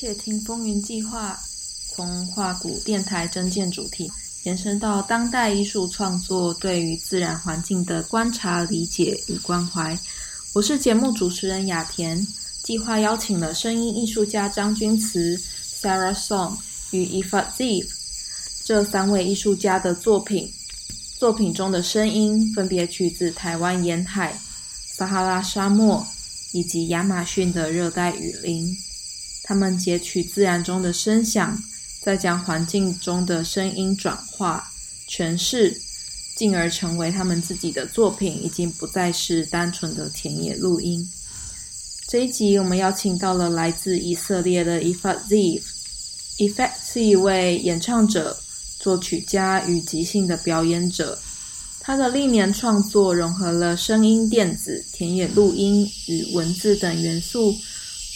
窃听风云计划从画鼓电台征件主题延伸到当代艺术创作对于自然环境的观察、理解与关怀。我是节目主持人雅田。计划邀请了声音艺术家张君慈、Sarah Song 与 Eva Ziv 这三位艺术家的作品。作品中的声音分别取自台湾沿海、撒哈拉沙漠以及亚马逊的热带雨林。他们截取自然中的声响，再将环境中的声音转化、诠释，进而成为他们自己的作品，已经不再是单纯的田野录音。这一集我们邀请到了来自以色列的 Efat Ziv。Efat 是一位演唱者、作曲家与即兴的表演者。他的历年创作融合了声音、电子、田野录音与文字等元素。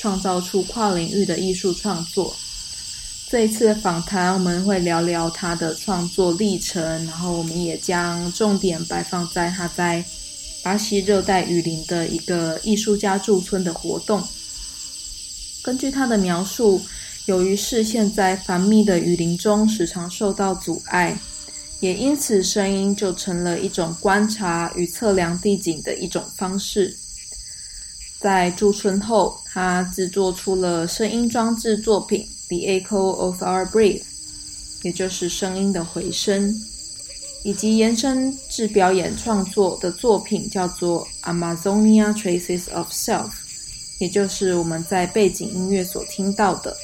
创造出跨领域的艺术创作。这一次的访谈，我们会聊聊他的创作历程，然后我们也将重点摆放在他在巴西热带雨林的一个艺术家驻村的活动。根据他的描述，由于视线在繁密的雨林中时常受到阻碍，也因此声音就成了一种观察与测量地景的一种方式。在驻村后，他制作出了声音装置作品《The Echo of Our Breath》，也就是声音的回声，以及延伸至表演创作的作品叫做《Amazonia Traces of Self》，也就是我们在背景音乐所听到的。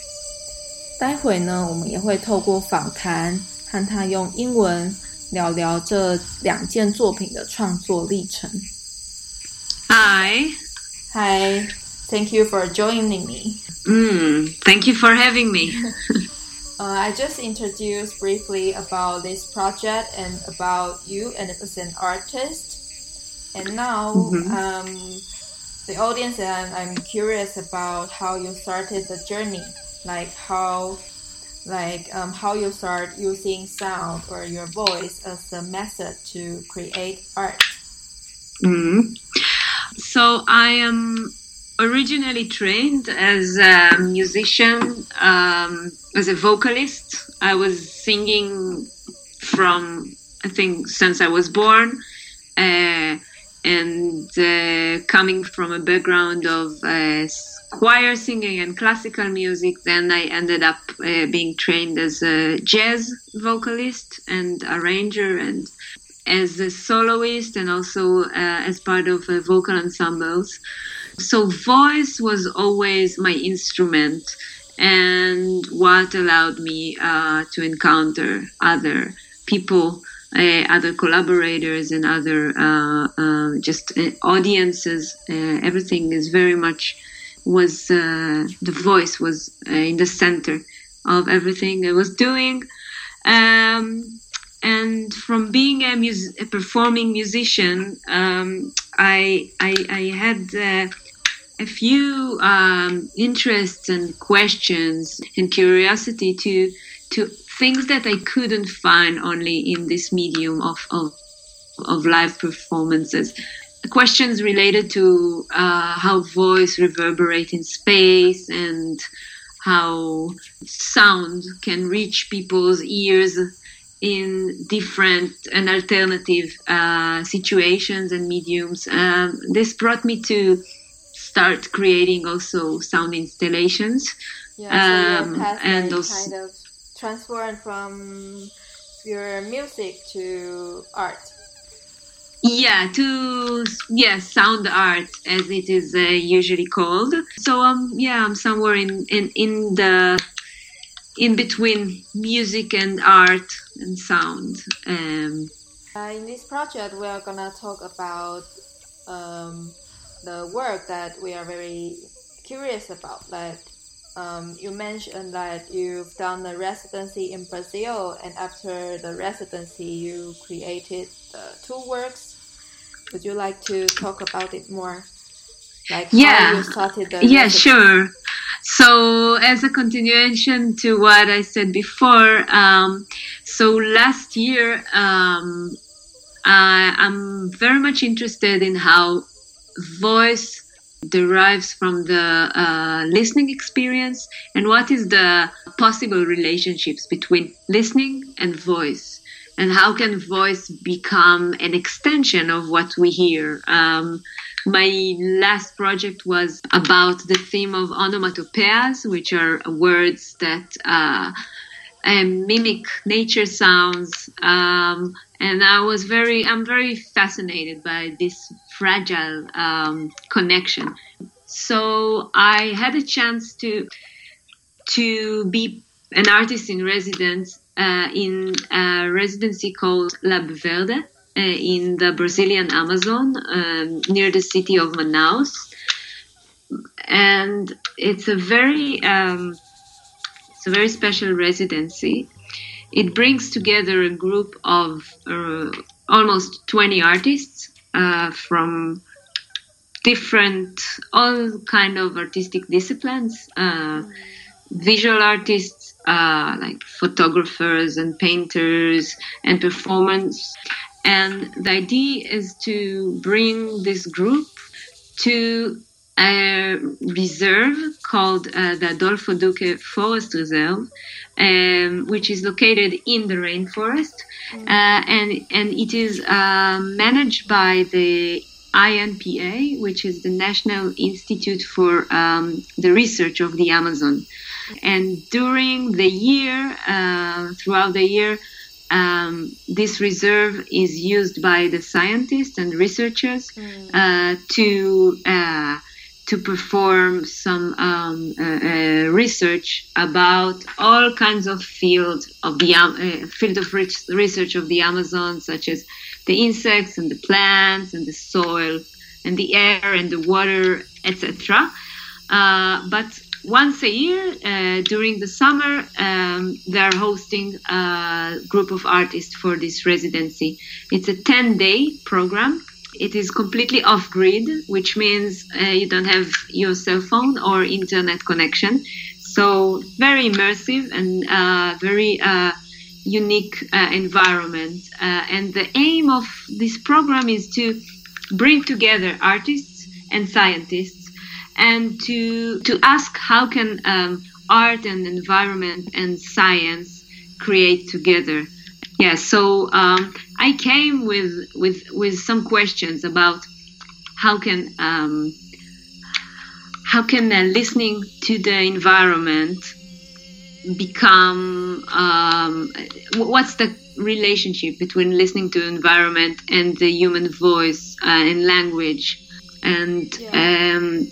待会呢，我们也会透过访谈和他用英文聊聊这两件作品的创作历程。Hi。Hi, thank you for joining me. Mm, thank you for having me. uh, I just introduced briefly about this project and about you and as an artist. And now, mm-hmm. um, the audience and I'm curious about how you started the journey, like how, like um, how you start using sound or your voice as a method to create art. Mm-hmm. So I am originally trained as a musician, um, as a vocalist. I was singing from, I think, since I was born. Uh, and uh, coming from a background of uh, choir singing and classical music, then I ended up uh, being trained as a jazz vocalist and arranger and as a soloist and also uh, as part of uh, vocal ensembles. So, voice was always my instrument and what allowed me uh, to encounter other people. Uh, other collaborators and other uh, uh, just audiences everything is very much was the voice was in the center of everything I was doing um, and from being a, mus- a performing musician, um, I, I, I had uh, a few um, interests and questions and curiosity to to things that I couldn't find only in this medium of of, of live performances. Questions related to uh, how voice reverberate in space and how sound can reach people's ears in different and alternative uh, situations and mediums. Um, this brought me to start creating also sound installations. Yeah, so um, and also kind of transform from your music to art. Yeah, to yeah, sound art as it is uh, usually called. So um, yeah, I'm somewhere in in in the in between music and art and sound. Um, uh, in this project, we are gonna talk about um, the work that we are very curious about. Like um, you mentioned that you've done the residency in Brazil, and after the residency, you created two works. Would you like to talk about it more? Like yeah, how you started the yeah, residency? sure. So, as a continuation to what I said before, um, so last year, um, I, am very much interested in how voice derives from the uh, listening experience and what is the possible relationships between listening and voice and how can voice become an extension of what we hear. Um, my last project was about the theme of onomatopoeias which are words that uh, um, mimic nature sounds um, and i was very i'm very fascinated by this fragile um, connection. So i had a chance to to be an artist in residence uh, in a residency called lab verde in the brazilian amazon um, near the city of manaus and it's a very um, it's a very special residency. It brings together a group of uh, almost 20 artists uh, from different, all kind of artistic disciplines, uh, visual artists, uh, like photographers and painters and performance. And the idea is to bring this group to a reserve called uh, the Adolpho Ducke Forest Reserve, um, which is located in the rainforest, mm. uh, and and it is uh, managed by the INPA, which is the National Institute for um, the Research of the Amazon. And during the year, uh, throughout the year, um, this reserve is used by the scientists and researchers mm. uh, to uh, to perform some um, uh, uh, research about all kinds of field of the uh, field of research of the Amazon, such as the insects and the plants and the soil and the air and the water, etc. Uh, but once a year uh, during the summer, um, they are hosting a group of artists for this residency. It's a 10 day program it is completely off grid, which means uh, you don't have your cell phone or internet connection. So very immersive and uh, very uh, unique uh, environment. Uh, and the aim of this program is to bring together artists and scientists and to to ask how can um, art and environment and science create together. Yeah, so um, I came with with with some questions about how can um, how can uh, listening to the environment become um, what's the relationship between listening to environment and the human voice uh, and language and yeah. Um,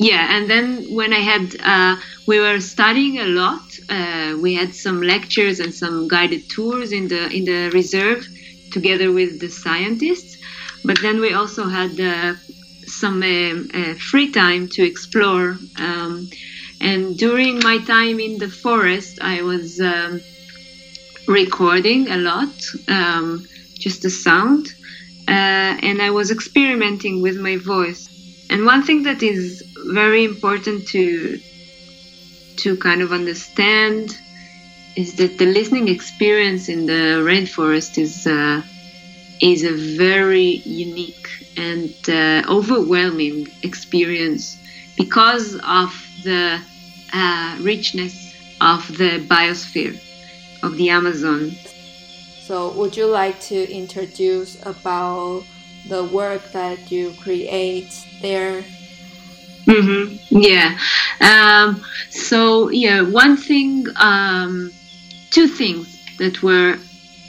yeah and then when i had uh, we were studying a lot uh, we had some lectures and some guided tours in the in the reserve together with the scientists. But then we also had uh, some uh, uh, free time to explore. Um, and during my time in the forest, I was um, recording a lot, um, just the sound, uh, and I was experimenting with my voice. And one thing that is very important to to kind of understand is that the listening experience in the rainforest is uh, is a very unique and uh, overwhelming experience because of the uh, richness of the biosphere of the Amazon. So, would you like to introduce about the work that you create there? Mm-hmm. Yeah. Um, so, yeah, one thing. Um, two things that were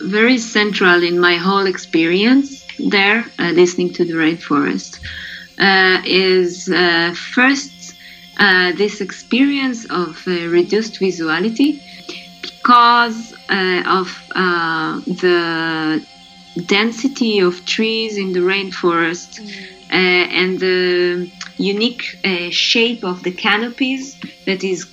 very central in my whole experience there, uh, listening to the rainforest, uh, is uh, first uh, this experience of uh, reduced visuality because uh, of the density of trees in the rainforest mm. and the unique shape of the canopies that is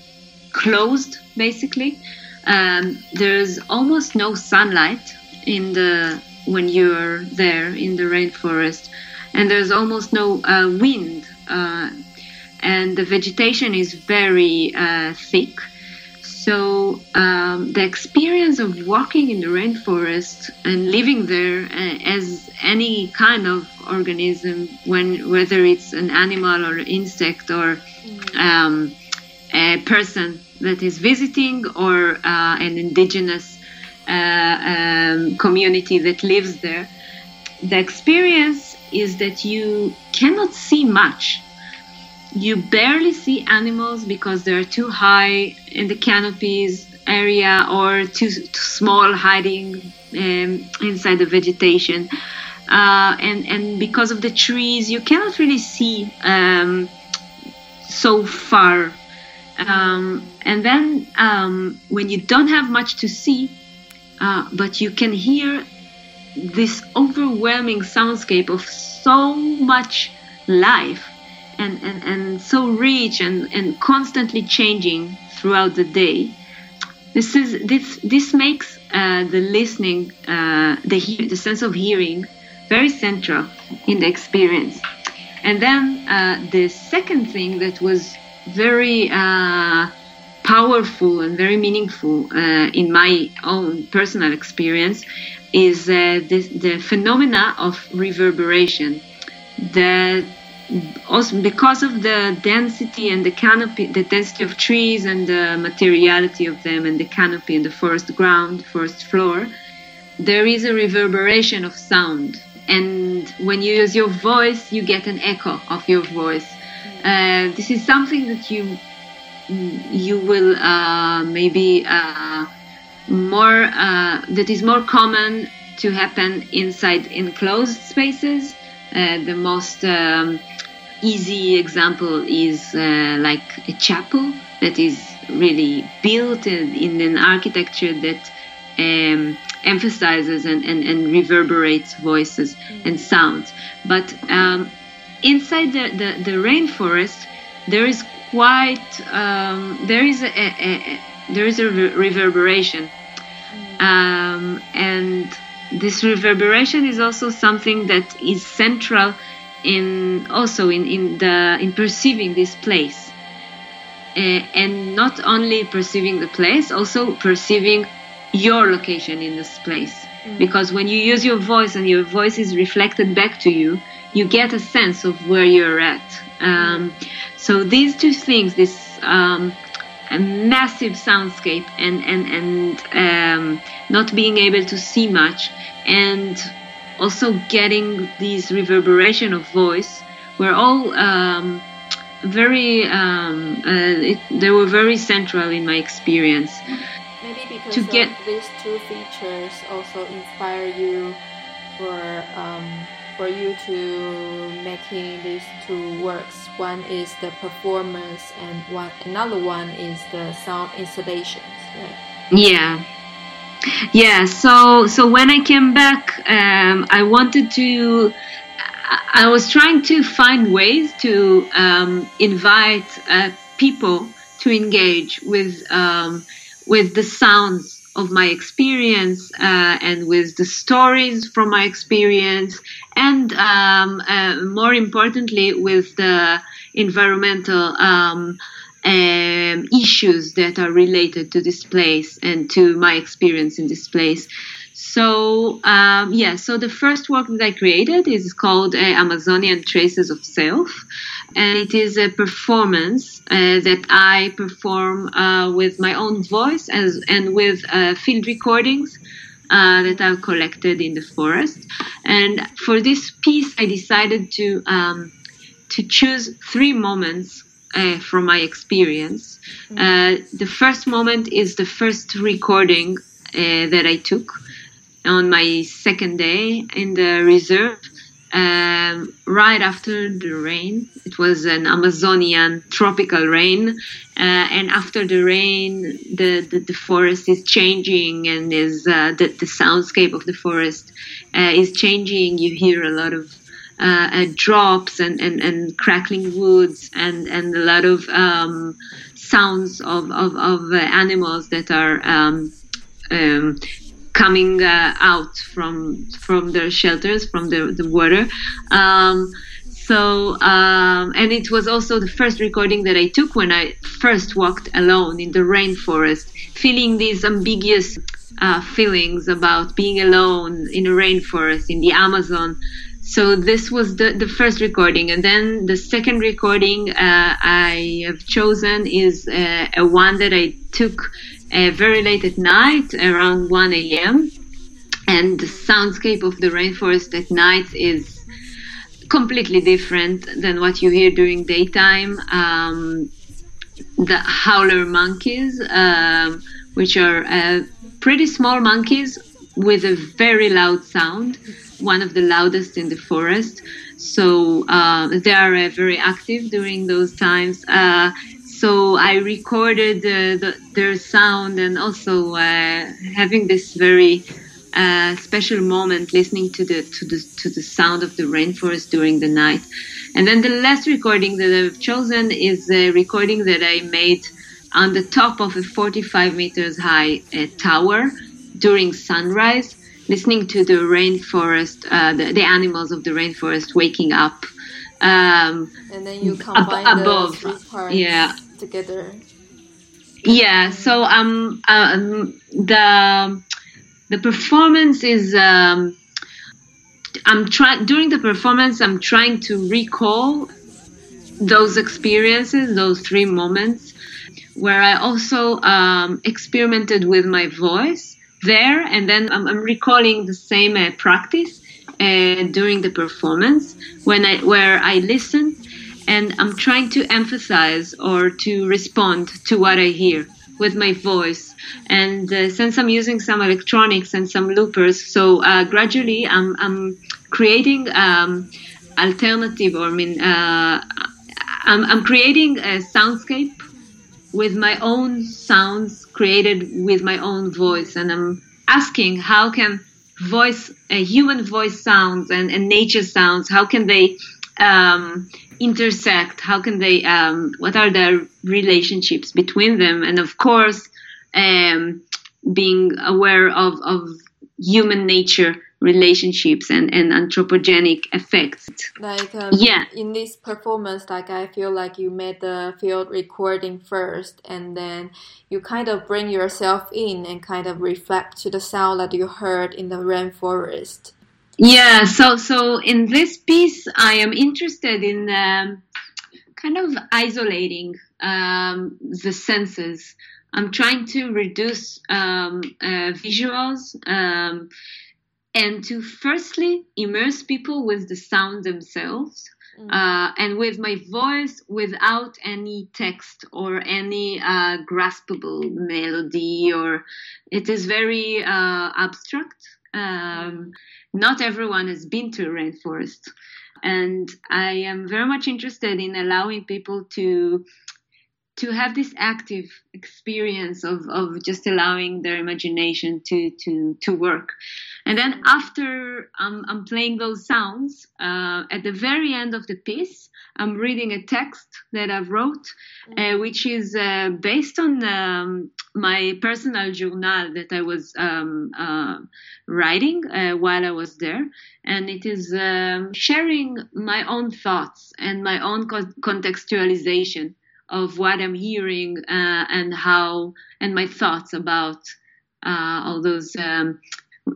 closed basically um, there's almost no sunlight in the when you're there in the rainforest, and there's almost no uh, wind, uh, and the vegetation is very uh, thick. So um, the experience of walking in the rainforest and living there uh, as any kind of organism, when whether it's an animal or an insect or um, a person that is visiting or uh, an indigenous uh, um, community that lives there. The experience is that you cannot see much. You barely see animals because they're too high in the canopies area or too, too small hiding um, inside the vegetation. Uh, and, and because of the trees, you cannot really see um, so far. Um, and then um, when you don't have much to see, uh, but you can hear this overwhelming soundscape of so much life and, and, and so rich and, and constantly changing throughout the day. This is this this makes uh, the listening, uh, the the sense of hearing, very central in the experience. And then uh, the second thing that was very uh, powerful and very meaningful uh, in my own personal experience is uh, the, the phenomena of reverberation. That also because of the density and the canopy, the density of trees and the materiality of them and the canopy and the forest ground, forest floor, there is a reverberation of sound. And when you use your voice, you get an echo of your voice. Uh, this is something that you you will uh, maybe uh, more uh, that is more common to happen inside enclosed spaces. Uh, the most um, easy example is uh, like a chapel that is really built in, in an architecture that um, emphasizes and, and, and, reverberates voices and sounds. But um, inside the, the, the, rainforest, there is quite um, there is a, a, a, there is a reverberation, um, and this reverberation is also something that is central in also in, in the in perceiving this place. Uh, and not only perceiving the place also perceiving your location in this place. Mm-hmm. because when you use your voice and your voice is reflected back to you you get a sense of where you're at. Um, so these two things this um, a massive soundscape and and and um, not being able to see much and also getting this reverberation of voice were all um, very um, uh, it, they were very central in my experience. Maybe because to get these two features also inspire you for um, for you to making these two works one is the performance and one another one is the sound installations right? yeah yeah so so when i came back um, i wanted to i was trying to find ways to um, invite uh, people to engage with um, with the sounds of my experience uh, and with the stories from my experience and um, uh, more importantly with the environmental um, um, issues that are related to this place and to my experience in this place. So um, yeah, so the first work that I created is called uh, Amazonian Traces of Self, and it is a performance uh, that I perform uh, with my own voice as, and with uh, field recordings. Uh, that I've collected in the forest, and for this piece, I decided to um, to choose three moments uh, from my experience. Mm-hmm. Uh, the first moment is the first recording uh, that I took on my second day in the reserve. Um, right after the rain, it was an Amazonian tropical rain, uh, and after the rain, the, the, the, forest is changing, and is uh, the, the soundscape of the forest uh, is changing. You hear a lot of uh, uh, drops and, and, and crackling woods and, and a lot of um, sounds of, of, of uh, animals that are um, um, coming uh, out from from their shelters from the, the water. Um, so um, and it was also the first recording that I took when I first walked alone in the rainforest, feeling these ambiguous uh, feelings about being alone in a rainforest in the Amazon. So this was the, the first recording, and then the second recording uh, I have chosen is uh, a one that I took uh, very late at night, around 1 a.m. And the soundscape of the rainforest at night is completely different than what you hear during daytime. Um, the howler monkeys, um, which are uh, pretty small monkeys with a very loud sound, one of the loudest in the forest. So uh, they are uh, very active during those times. Uh, so I recorded the, their sound and also uh, having this very uh, special moment listening to the to the to the sound of the rainforest during the night. And then the last recording that I've chosen is a recording that I made on the top of a 45 meters high uh, tower during sunrise, listening to the rainforest, uh, the, the animals of the rainforest waking up. Um, and then you combine ab- above, the three parts yeah. Together. Yeah. So um, um the the performance is um, I'm trying during the performance I'm trying to recall those experiences, those three moments, where I also um, experimented with my voice there, and then I'm, I'm recalling the same uh, practice uh, during the performance when I where I listen and I'm trying to emphasize or to respond to what I hear with my voice. And uh, since I'm using some electronics and some loopers, so uh, gradually I'm, I'm creating um, alternative, or I mean, uh, I'm, I'm creating a soundscape with my own sounds created with my own voice, and I'm asking how can voice, a human voice sounds and, and nature sounds, how can they um, intersect? How can they? Um, what are the relationships between them? And of course, um, being aware of of human nature relationships and, and anthropogenic effects. Like um, yeah, in this performance, like I feel like you made the field recording first, and then you kind of bring yourself in and kind of reflect to the sound that you heard in the rainforest. Yeah, so so in this piece, I am interested in um, kind of isolating um, the senses. I'm trying to reduce um, uh, visuals um, and to firstly immerse people with the sound themselves. Mm. Uh, and with my voice without any text or any uh, graspable melody or it is very uh, abstract um, not everyone has been to a rainforest. And I am very much interested in allowing people to to have this active experience of, of just allowing their imagination to, to, to work. And then after um, I'm playing those sounds, uh, at the very end of the piece, I'm reading a text that I've wrote, uh, which is uh, based on um, my personal journal that I was um, uh, writing uh, while I was there, and it is um, sharing my own thoughts and my own co- contextualization of what I'm hearing uh, and how and my thoughts about uh, all those um,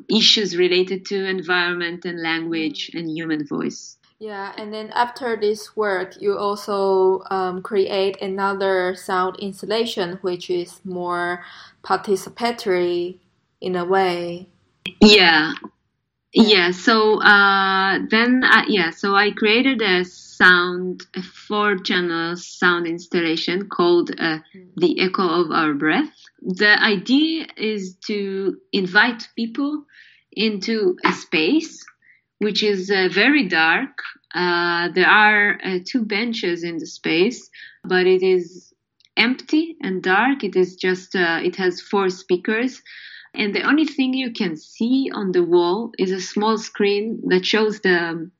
issues related to environment and language and human voice. Yeah, and then after this work, you also um, create another sound installation, which is more participatory in a way. Yeah, yeah. So uh, then, uh, yeah. So I created a sound, a four-channel sound installation called uh. "The Echo of Our Breath." The idea is to invite people into a space which is uh, very dark. Uh, there are uh, two benches in the space, but it is empty and dark. It is just, uh, it has four speakers. And the only thing you can see on the wall is a small screen that shows the,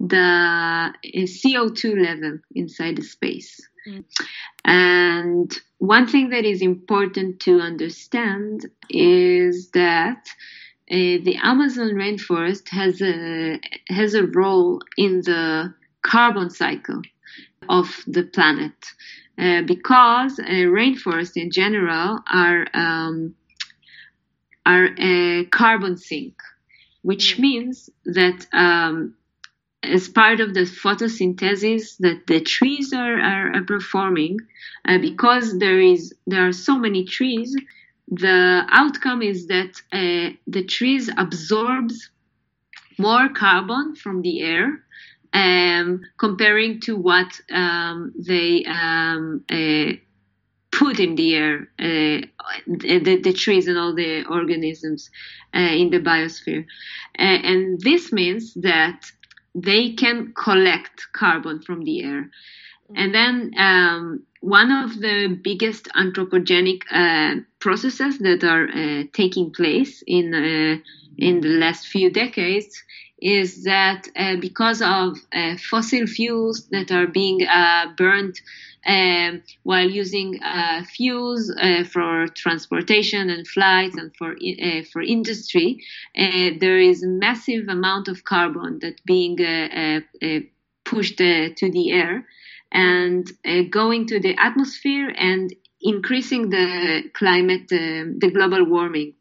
the CO2 level inside the space. Mm. And one thing that is important to understand is that uh, the Amazon rainforest has a has a role in the carbon cycle of the planet uh, because uh, rainforests in general are um, are a carbon sink, which mm. means that um, as part of the photosynthesis that the trees are, are, are performing, uh, because there is there are so many trees, the outcome is that uh, the trees absorbs more carbon from the air um, comparing to what um, they um, uh, put in the air, uh, the, the, trees and all the organisms uh, in the biosphere. Uh, and this means that they can collect carbon from the air. And then um, one of the biggest anthropogenic uh, processes that are uh, taking place in uh, in the last few decades is that uh, because of uh, fossil fuels that are being uh, burned um, while using uh, fuels uh, for transportation and flights and for uh, for industry, there is a massive amount of carbon that being pushed to the air and going to the atmosphere and increasing the climate, the global warming.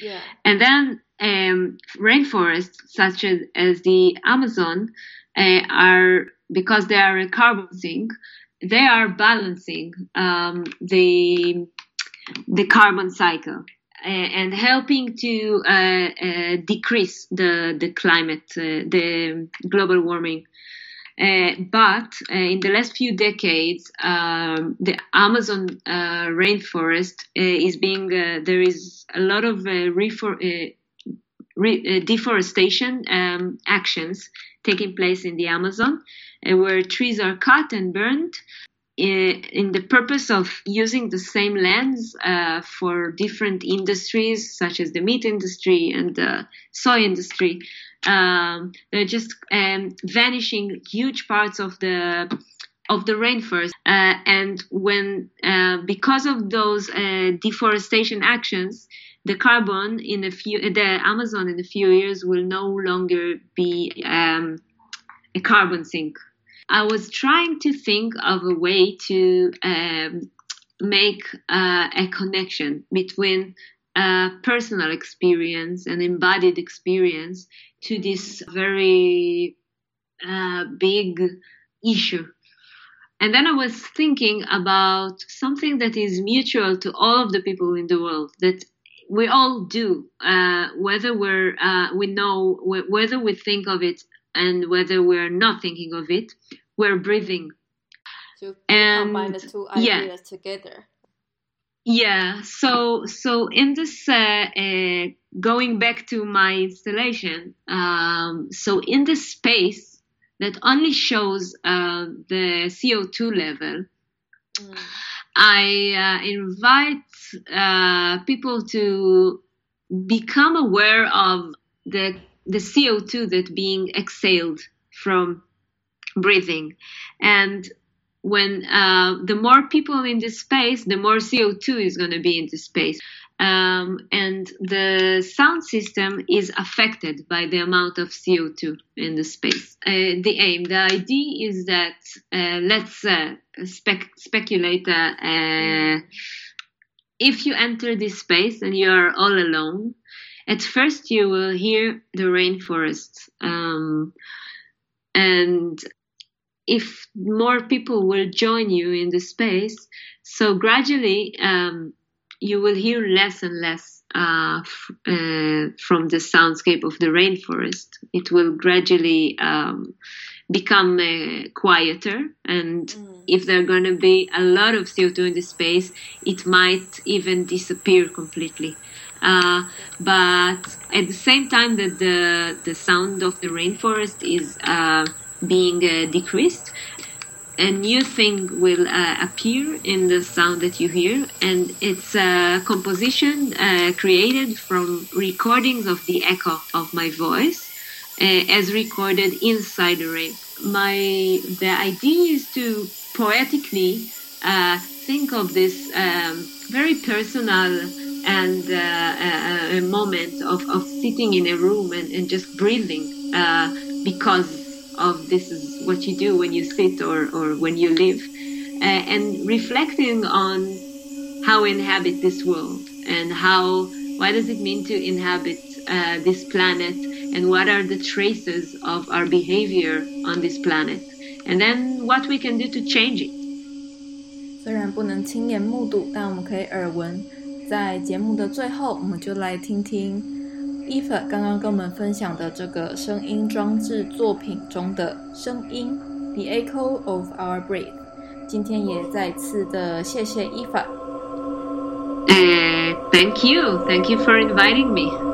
Yeah. And then um, rainforests such as, as the Amazon uh, are because they are a carbon sink, they are balancing um, the the carbon cycle uh, and helping to uh, uh decrease the the climate, uh, the global warming. Uh, but in the last few decades, um, the Amazon rainforest is being there is a lot of refor- re- uh, deforestation um, actions taking place in the Amazon, uh, where trees are cut and burned uh, in the purpose of using the same lands uh, for different industries such as the meat industry and the soy industry. Um, they're just um, vanishing huge parts of the of the rainforest. Uh, and when uh, because of those uh, deforestation actions, the carbon in a few the Amazon in a few years will no longer be um, a carbon sink. I was trying to think of a way to um, make uh, a connection between uh, personal experience and embodied experience to this very uh, big issue. And then I was thinking about something that is mutual to all of the people in the world that we all do, uh, whether we're uh, we know whether we think of it and whether we're not thinking of it, we're breathing. To and, combine the two ideas yeah. together. Yeah. So so in this uh, uh, going back to my installation, um, so in this space that only shows uh, the CO two level. Mm. I uh, invite uh, people to become aware of the the CO2 that being exhaled from breathing, and when uh, the more people in this space, the more CO2 is going to be in the space um, and the sound system is affected by the amount of CO2 in the space. Uh, the aim, the idea is that uh, let's uh, spec- speculate uh, uh, if you enter this space and you are all alone, at first you will hear the rainforest. Um, and if more people will join you in the space, so gradually um, you will hear less and less uh, f- uh, from the soundscape of the rainforest. It will gradually um, become uh, quieter, and mm. if there are going to be a lot of CO2 in the space, it might even disappear completely. Uh, but at the same time that the the sound of the rainforest is uh, being uh, decreased, a new thing will uh, appear in the sound that you hear, and it's a composition uh, created from recordings of the echo of my voice uh, as recorded inside the rain. My the idea is to poetically uh, think of this um, very personal and uh, a moment of, of sitting in a room and, and just breathing because of this is what you do when you sit or, or when you live, uh, and reflecting on how we inhabit this world and how What does it mean to inhabit uh, this planet? And what are the traces of our behavior on this planet? And then what we can do to change it. 虽然不能亲眼目睹，但我们可以耳闻。在节目的最后，我们就来听听 Eva 刚刚跟我们分享的这个声音装置作品中的声音，The Echo of Our Breath。今天也再次的谢谢 Eva。Uh, thank you. Thank you for inviting me.